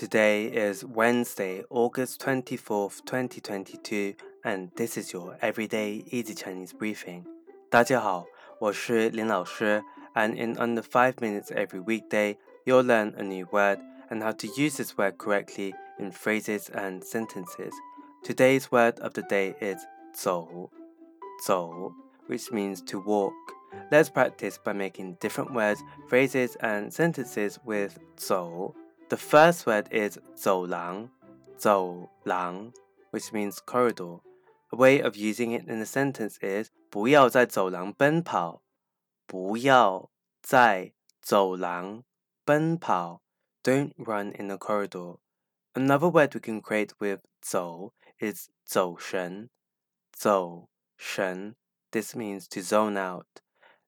Today is Wednesday, August 24th, 2022, and this is your everyday easy Chinese briefing. 大家好，我是林老师, and in under 5 minutes every weekday, you'll learn a new word and how to use this word correctly in phrases and sentences. Today's word of the day is 走,走, which means to walk. Let's practice by making different words, phrases, and sentences with 走 the first word is 走廊,走廊, which means corridor. A way of using it in a sentence is 不要在走廊奔跑,不要在走廊奔跑. Don't run in the corridor. Another word we can create with 走 is 走神,走神. This means to zone out.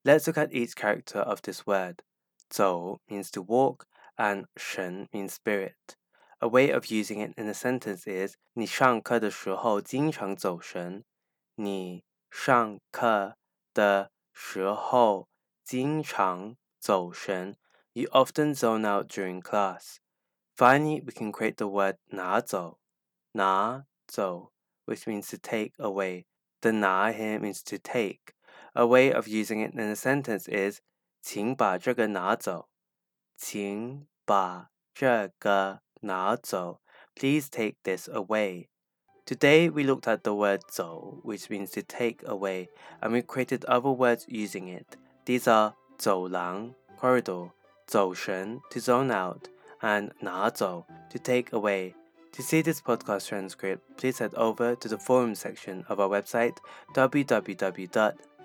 Let's look at each character of this word. 走 means to walk and 神 means spirit. A way of using it in a sentence is 你上课的时候经常走神。你上课的时候经常走神。You often zone out during class. Finally, we can create the word 拿走,拿走, which means to take away. The 拿 here means to take. A way of using it in a sentence is 请把这个拿走。 请把这个拿走。Please take this away. Today we looked at the word 走, which means to take away, and we created other words using it. These are 走廊 corridor, 走神 to zone out, and 拿走 to take away. To see this podcast transcript, please head over to the forum section of our website www